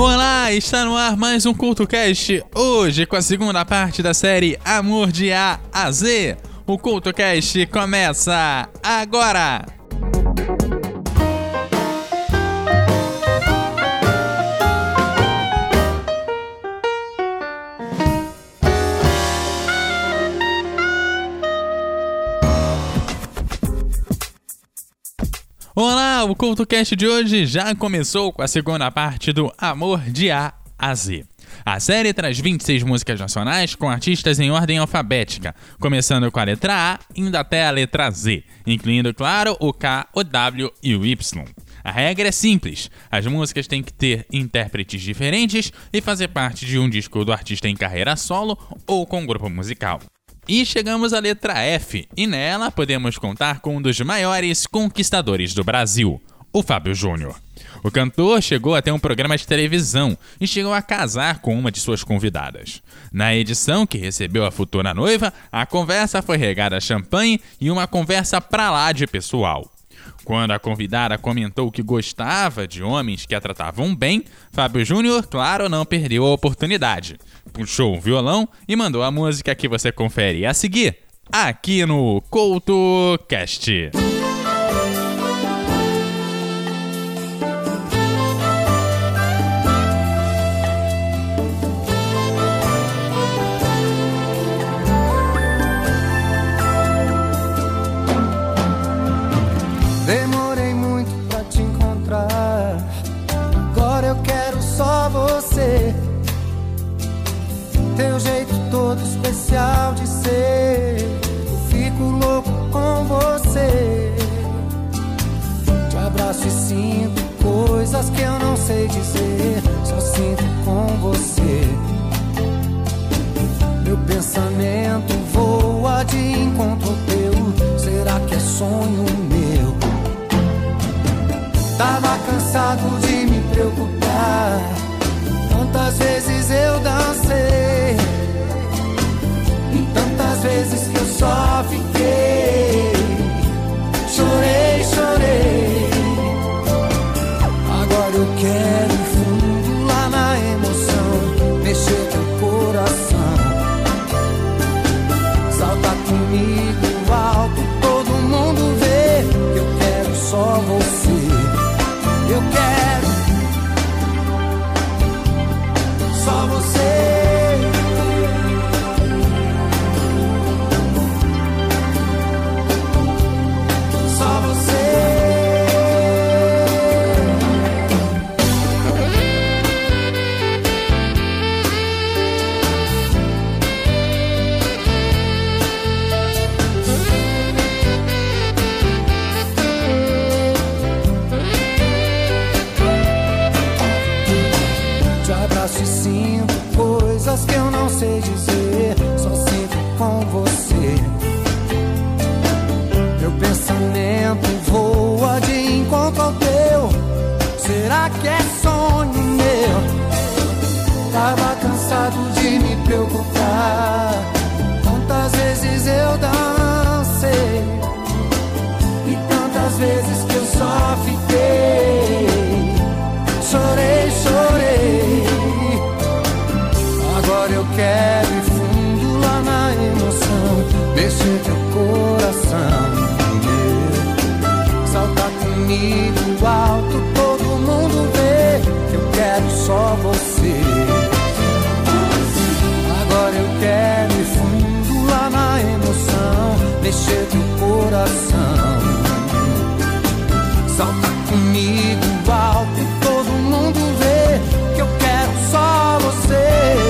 Olá, está no ar mais um CultoCast, hoje com a segunda parte da série Amor de A a Z. O CultoCast começa agora! Olá, o CultoCast de hoje já começou com a segunda parte do Amor de A a Z. A série traz 26 músicas nacionais com artistas em ordem alfabética, começando com a letra A, indo até a letra Z, incluindo, claro, o K, o W e o Y. A regra é simples: as músicas têm que ter intérpretes diferentes e fazer parte de um disco do artista em carreira solo ou com grupo musical. E chegamos à letra F, e nela podemos contar com um dos maiores conquistadores do Brasil, o Fábio Júnior. O cantor chegou até um programa de televisão e chegou a casar com uma de suas convidadas. Na edição que recebeu a futura noiva, a conversa foi regada a champanhe e uma conversa pra lá de pessoal. Quando a convidada comentou que gostava de homens que a tratavam bem, Fábio Júnior, claro, não perdeu a oportunidade. Puxou o violão e mandou a música que você confere a seguir, aqui no CoutoCast. Demorei coisas que eu não sei dizer. Só sinto com você. Meu pensamento voa de encontro teu. Será que é sonho meu? Tava cansado de me preocupar. Tantas vezes eu dancei. E tantas vezes que eu só fiquei. Chorei, chorei. Agora Chorei, chorei. Agora eu quero ir fundo lá na emoção. Mexer teu coração. Salta comigo alto, todo mundo vê que eu quero só você. Agora eu quero ir fundo lá na emoção. Mexer teu coração. Salta comigo só você.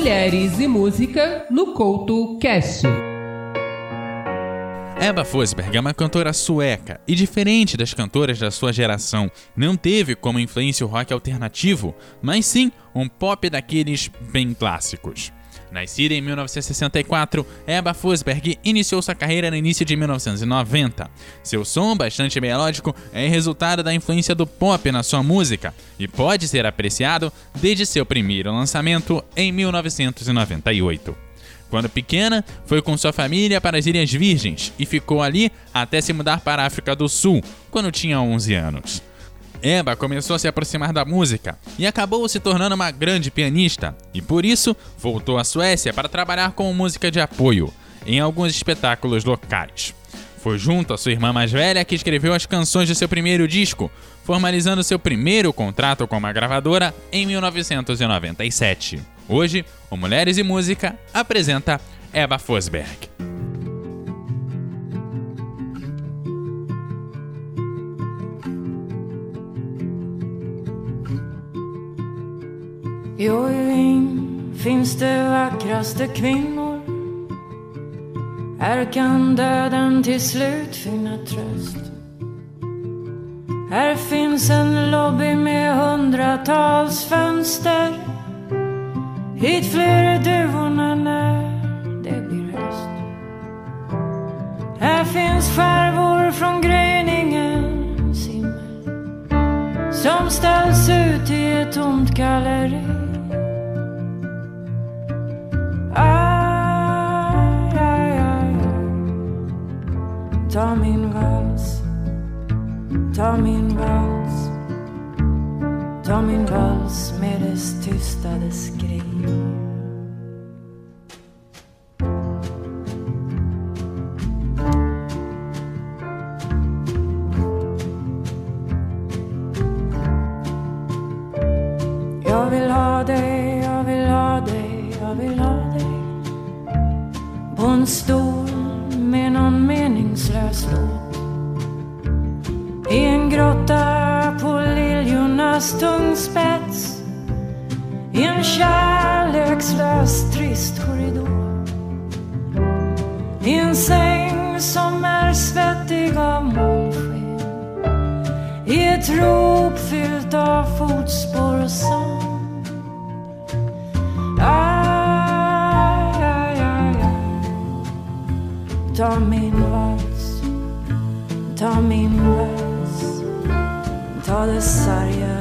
Mulheres e música no Couto Cast. Eva Forsberg é uma cantora sueca e, diferente das cantoras da sua geração, não teve como influência o rock alternativo, mas sim um pop daqueles bem clássicos. Nascida em 1964, Eva Forsberg iniciou sua carreira no início de 1990. Seu som, bastante melódico, é resultado da influência do pop na sua música e pode ser apreciado desde seu primeiro lançamento em 1998. Quando pequena, foi com sua família para as Ilhas Virgens e ficou ali até se mudar para a África do Sul, quando tinha 11 anos. Eva começou a se aproximar da música e acabou se tornando uma grande pianista, e por isso voltou à Suécia para trabalhar com música de apoio em alguns espetáculos locais. Foi junto à sua irmã mais velha que escreveu as canções de seu primeiro disco, formalizando seu primeiro contrato com uma gravadora em 1997. Hoje, o Mulheres e Música apresenta Eva Fosberg. I Ojving finns det vackraste kvinnor. Här kan döden till slut finna tröst. Här finns en lobby med hundratals fönster. Hit flyr duvorna när det blir höst. Här finns skärvor från gryningens himmel som ställs ut i ett tomt galleri. Ta min vals, ta min vals. Ta min vals med dess tystade skratt Ta min vals, ta min vals Ta det sargade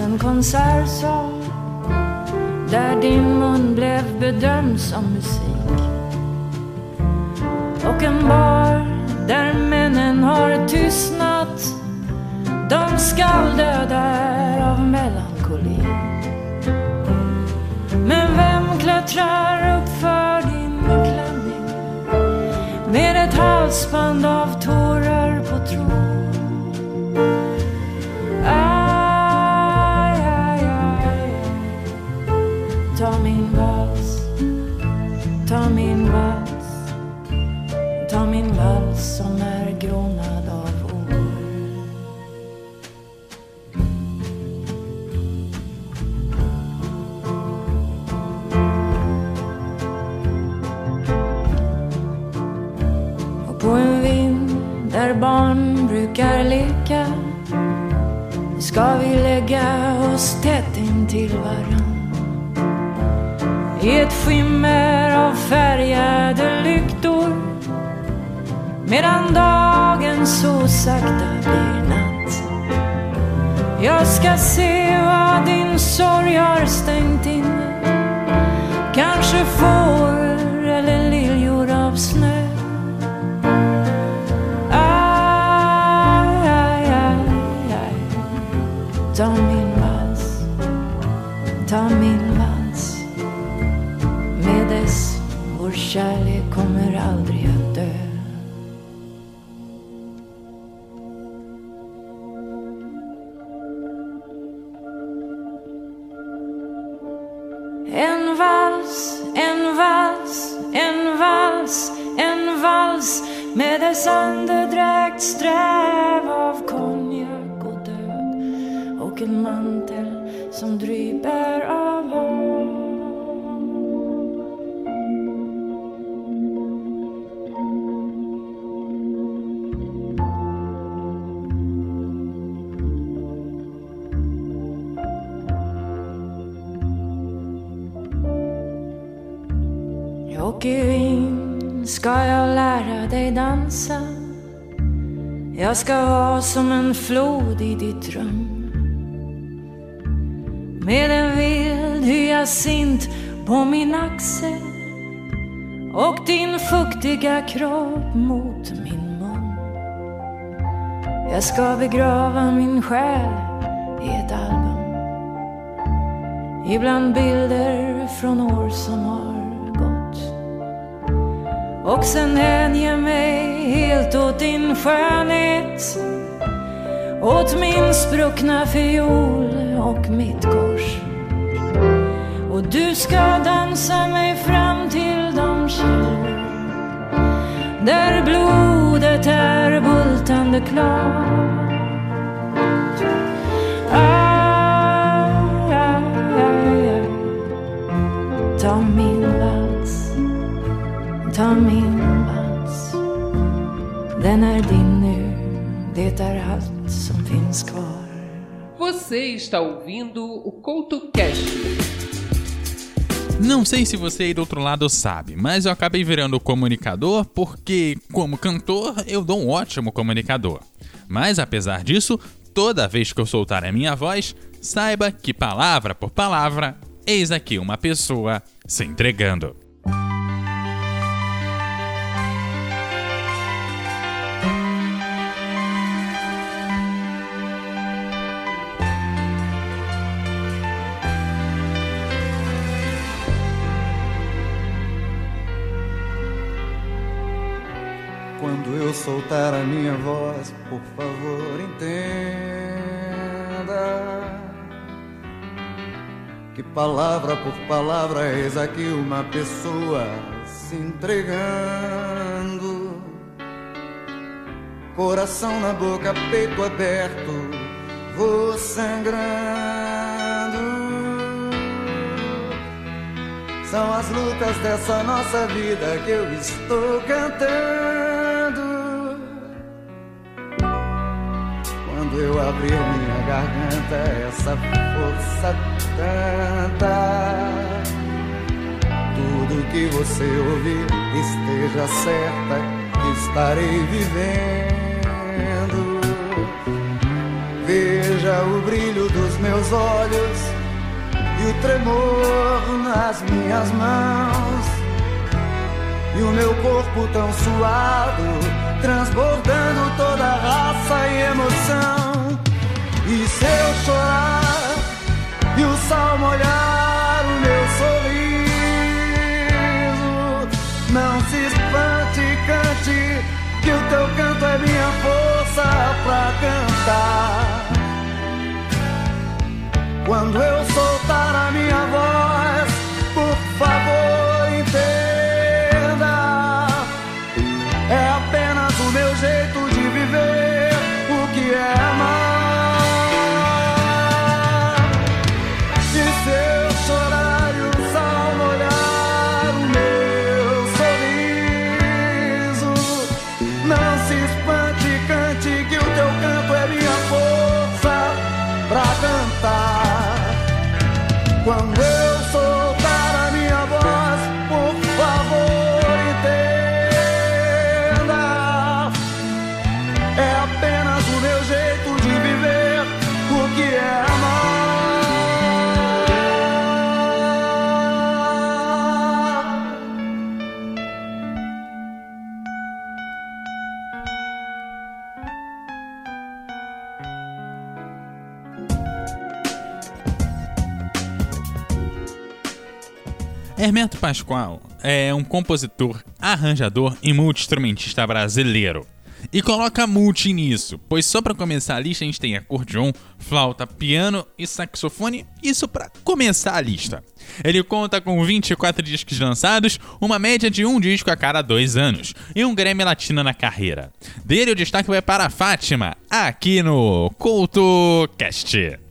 en konsertsal där din mun blev bedömd som musik. Och en bar där männen har tystnat. De skall dö där av melankoli. Men vem klättrar upp för din klänning med ett halsband av tårar på tråd? Barn brukar leka ska vi lägga oss tätt intill varann i ett skimmer av färgade lyktor medan dagen så sakta blir natt. Jag ska se vad din sorg har stängt inne. Kanske får eller liljor av snö ska jag lära dig dansa? Jag ska vara som en flod i ditt rum. Med en vild hyacint på min axel och din fuktiga kropp mot min mun. Jag ska begrava min själ i ett album. Ibland bilder från år som har. Och sen hänge mig helt åt din skönhet. Åt min spruckna fiol och mitt kors. Och du ska dansa mig fram till de källor Där blodet är bultande klart. Ah, ah, ah, ta min vals Ta min Den är din nu Det är allt som finns kvar Você está ouvindo o CoutoCast. Não sei se você aí do outro lado sabe, mas eu acabei virando comunicador porque, como cantor, eu dou um ótimo comunicador. Mas apesar disso, toda vez que eu soltar a minha voz, saiba que palavra por palavra, eis aqui uma pessoa se entregando. Soltar a minha voz, por favor, entenda que palavra por palavra eis aqui uma pessoa se entregando. Coração na boca, peito aberto, vou sangrando. São as lutas dessa nossa vida que eu estou cantando. Abrir minha garganta, essa força tanta. Tudo que você ouvir, esteja certa que estarei vivendo. Veja o brilho dos meus olhos e o tremor nas minhas mãos e o meu corpo tão suado, transbordando pra cantar. Quando eu soltar Hermeto Pascoal é um compositor, arranjador e multi-instrumentista brasileiro. E coloca multi nisso, pois só para começar a lista a gente tem acordeon, flauta, piano e saxofone, isso para começar a lista. Ele conta com 24 discos lançados, uma média de um disco a cada dois anos, e um Grammy Latino na carreira. Dele o destaque vai para a Fátima, aqui no CoutoCast.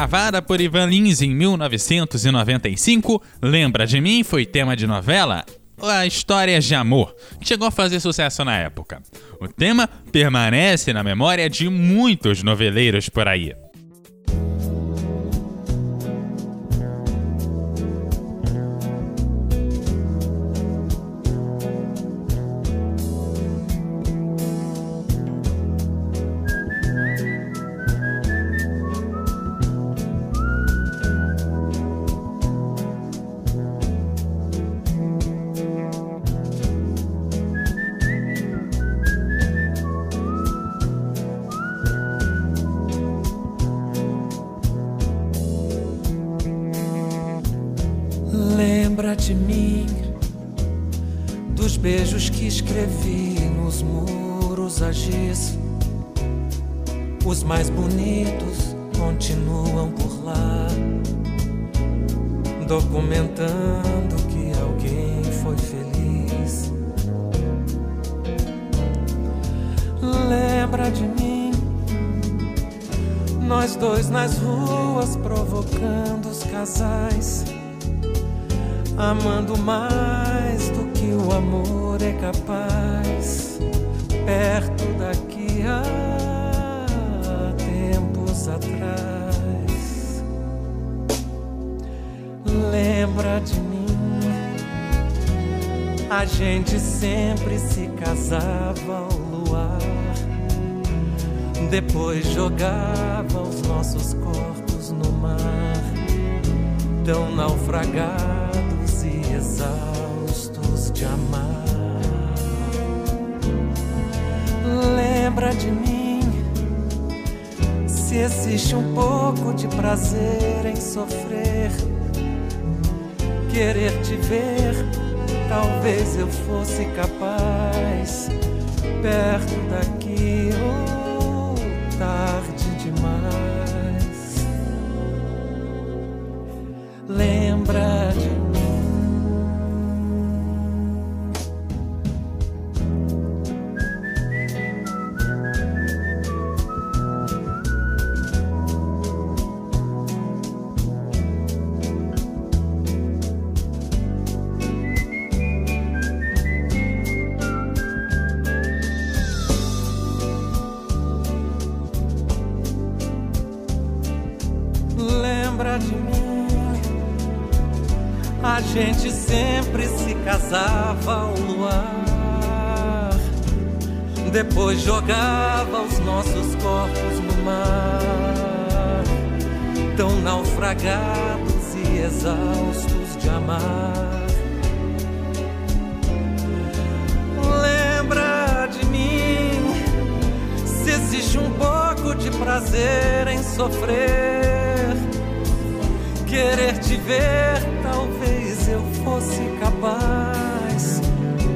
Gravada por Ivan Lins em 1995, Lembra de Mim foi tema de novela A Histórias de Amor, que chegou a fazer sucesso na época. O tema permanece na memória de muitos noveleiros por aí. A gente sempre se casava ao luar, depois jogava os nossos corpos no mar, tão naufragados e exaustos de amar. Lembra de mim? Se existe um pouco de prazer em sofrer, querer te ver, talvez eu fosse capaz, perto daqui A gente sempre se casava ao luar, depois jogava os nossos corpos no mar, tão naufragados e exaustos de amar. Lembra de mim? Se existe um pouco de prazer em sofrer, querer te ver, talvez eu fosse capaz,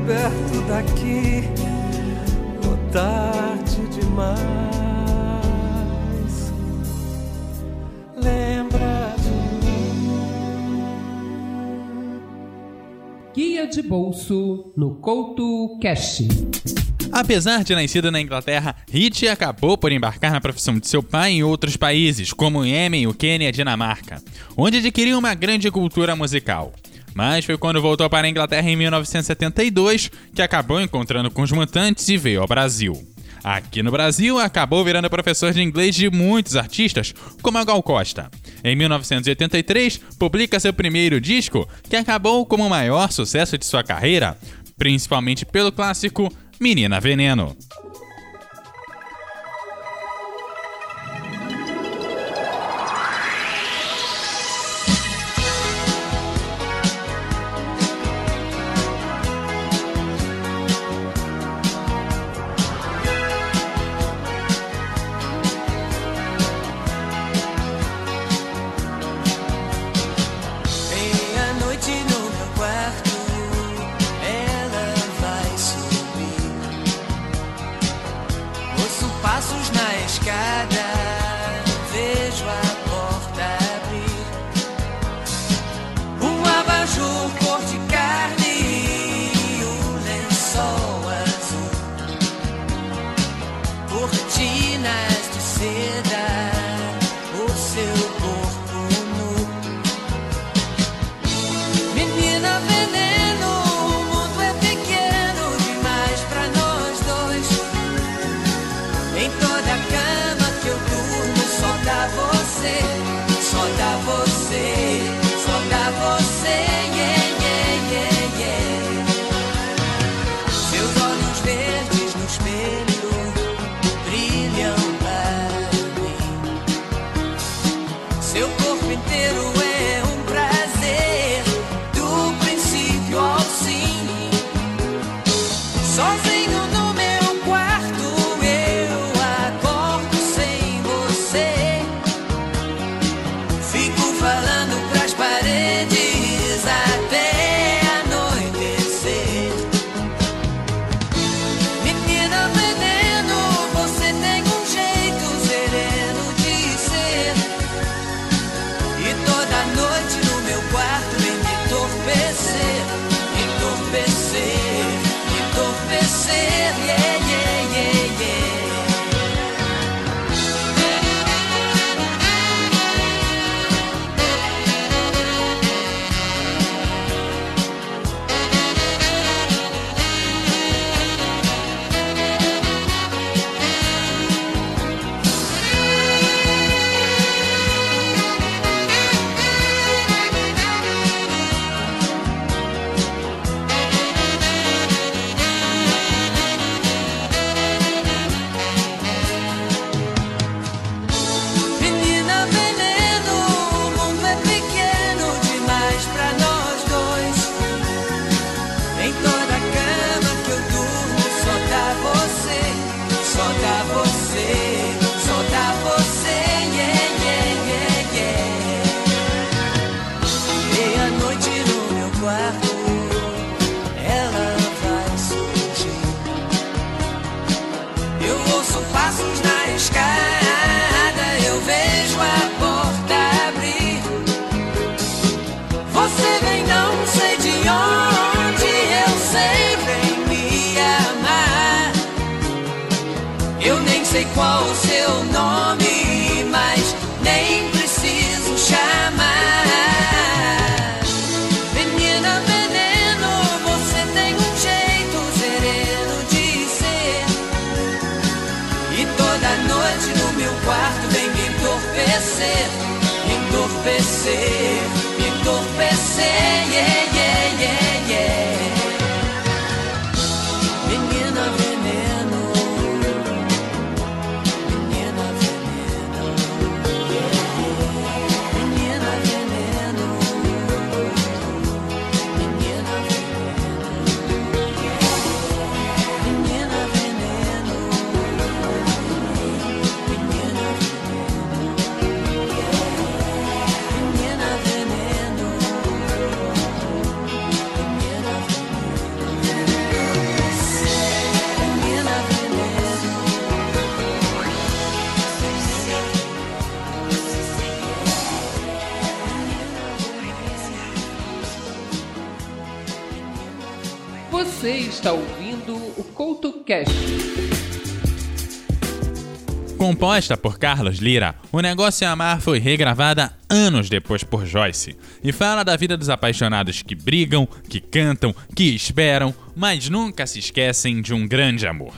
perto daqui, ou tarde demais. Lembra de mim? Guia de bolso no Couto Cash. Apesar de nascido na Inglaterra, Hit acabou por embarcar na profissão de seu pai em outros países, como o Iêmen, o Quênia e a Dinamarca, onde adquiriu uma grande cultura musical. Mas foi quando voltou para a Inglaterra em 1972 que acabou encontrando com os Mutantes e veio ao Brasil. Aqui no Brasil, acabou virando professor de inglês de muitos artistas, como a Gal Costa. Em 1983, publica seu primeiro disco, que acabou como o maior sucesso de sua carreira, principalmente pelo clássico Menina Veneno. enlouquecer, me entorpecer, me. Yeah. está ouvindo o CoutoCast. Composta por Carlos Lira, O Negócio é Amar foi regravada anos depois por Joyce e fala da vida dos apaixonados que brigam, que cantam, que esperam, mas nunca se esquecem de um grande amor.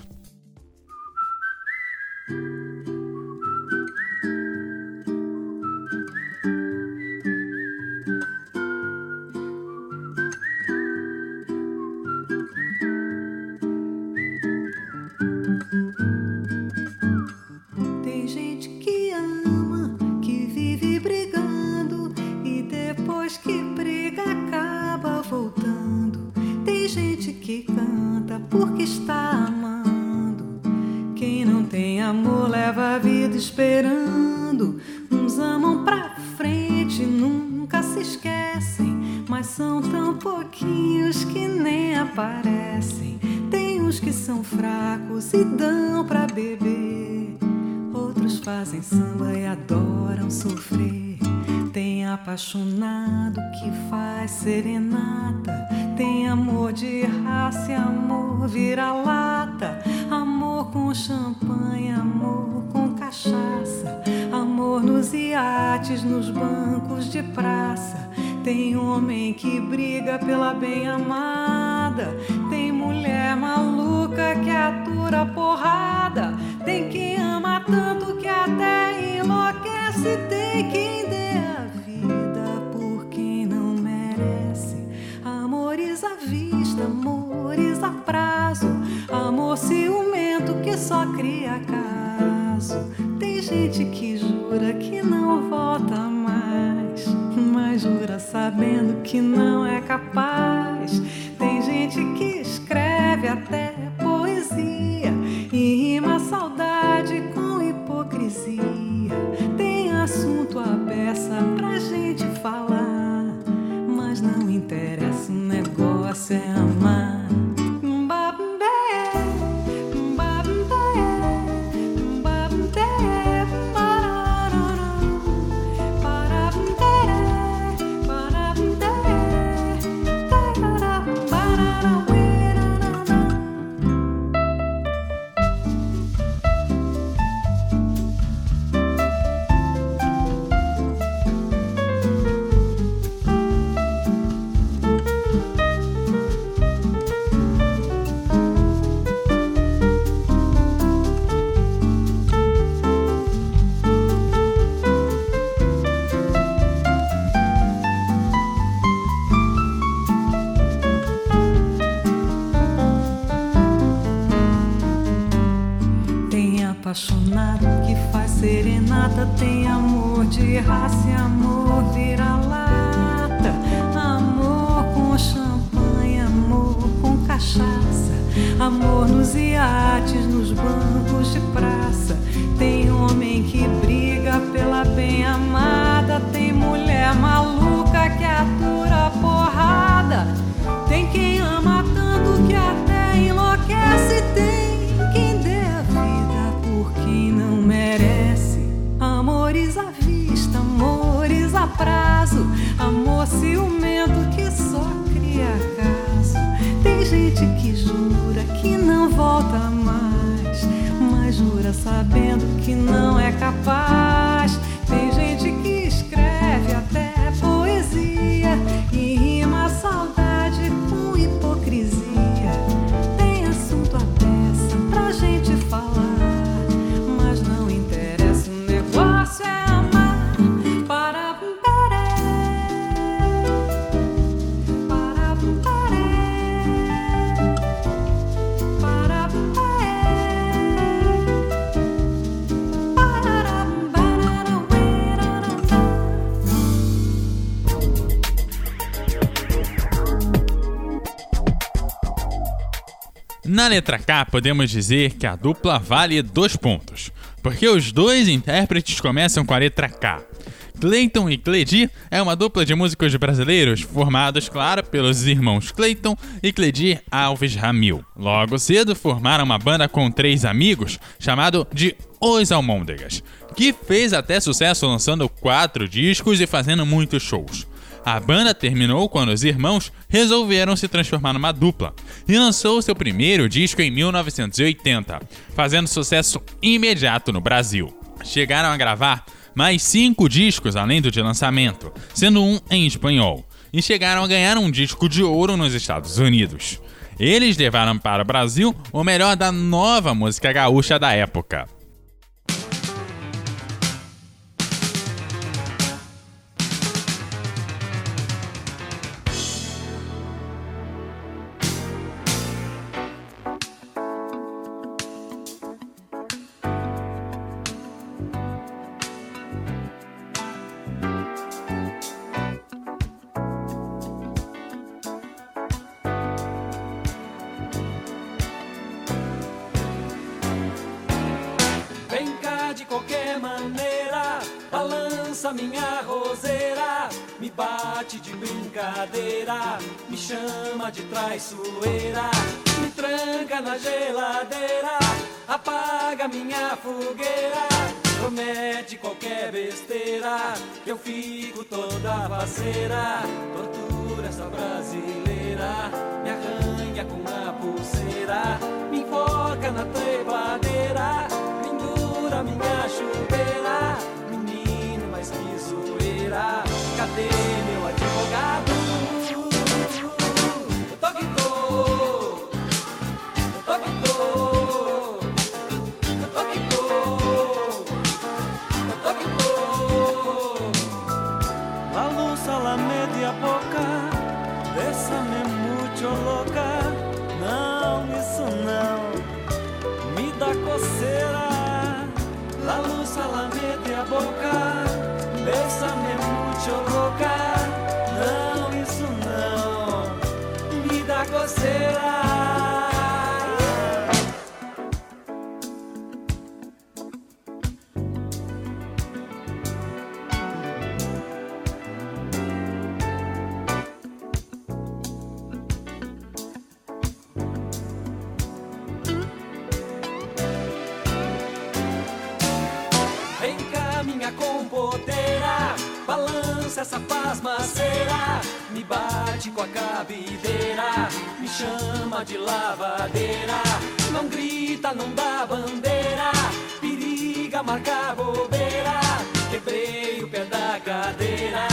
tem quem dê a vida por quem não merece. Amores à vista, amores a prazo, amor ciumento que só cria caso. Tem gente que jura que não volta mais, mas jura sabendo que não. Serenata, tem amor de raça e amor vira-lata, amor com champanhe, amor com cachaça, amor nos iates, nos bancos de praça. Não Na letra K, podemos dizer que a dupla vale dois pontos, porque os dois intérpretes começam com a letra K. Clayton e Cledi é uma dupla de músicos brasileiros formados, claro, pelos irmãos Clayton e Cledi Alves Ramil. Logo cedo formaram uma banda com três amigos chamado de Os Almôndegas, que fez até sucesso lançando quatro discos e fazendo muitos shows. A banda terminou quando os irmãos resolveram se transformar numa dupla e lançou seu primeiro disco em 1980, fazendo sucesso imediato no Brasil. Chegaram a gravar mais cinco discos além do de lançamento, sendo um em espanhol, e chegaram a ganhar um disco de ouro nos Estados Unidos. Eles levaram para o Brasil o melhor da nova música gaúcha da época. Qualquer maneira, balança minha roseira, me bate de brincadeira, me chama de traiçoeira, me tranca na geladeira, apaga minha fogueira, promete qualquer besteira, eu fico toda faceira, tortura essa brasileira, me arranha com a pulseira, me enfoca na trepadeira, minha chuteira, menino, mas que zoeira, cadê meu advogado? Eu tô que tô, eu tô que tô, eu tô que eu tô que tô. La luz a la media boca, bésame mucho loca. Não, isso não me dá coceira. La luz a boca, bésame mucho loca. Chama de lavadeira. Não grita, não dá bandeira, periga marcar bobeira. Quebrei o pé da cadeira,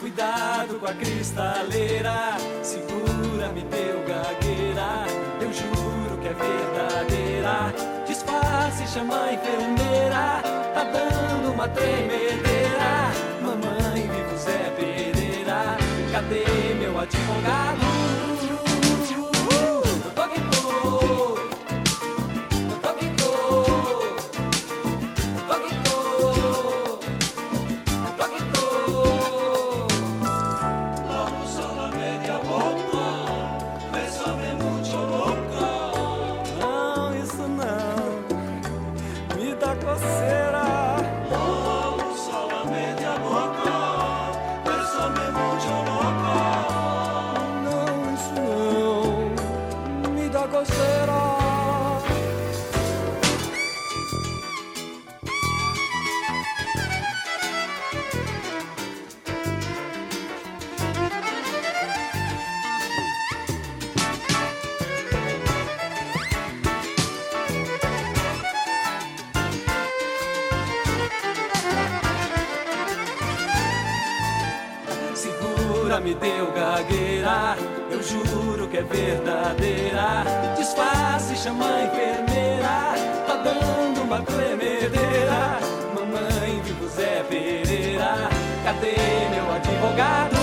cuidado com a cristaleira. Segura-me, teu gagueira, eu juro que é verdadeira. Disfarce, chama a enfermeira, tá dando uma tremedeira. Mamãe, vivo Zé Pereira, cadê meu advogado? Advogado?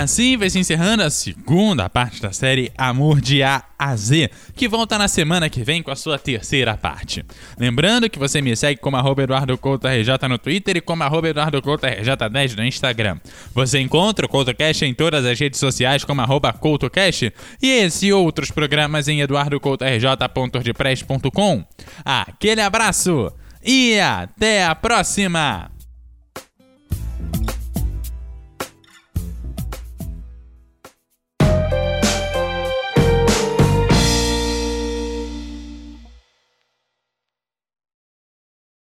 Assim vai se encerrando a segunda parte da série Amor de A a Z, que volta na semana que vem com a sua terceira parte. Lembrando que você me segue como arroba Eduardo Couto RJ no Twitter e como arroba Eduardo Couto RJ10 no Instagram. Você encontra o CoutoCast em todas as redes sociais como arroba CoutoCast e esse e outros programas em eduardocoutorj.wordpress.com. Aquele abraço e até a próxima!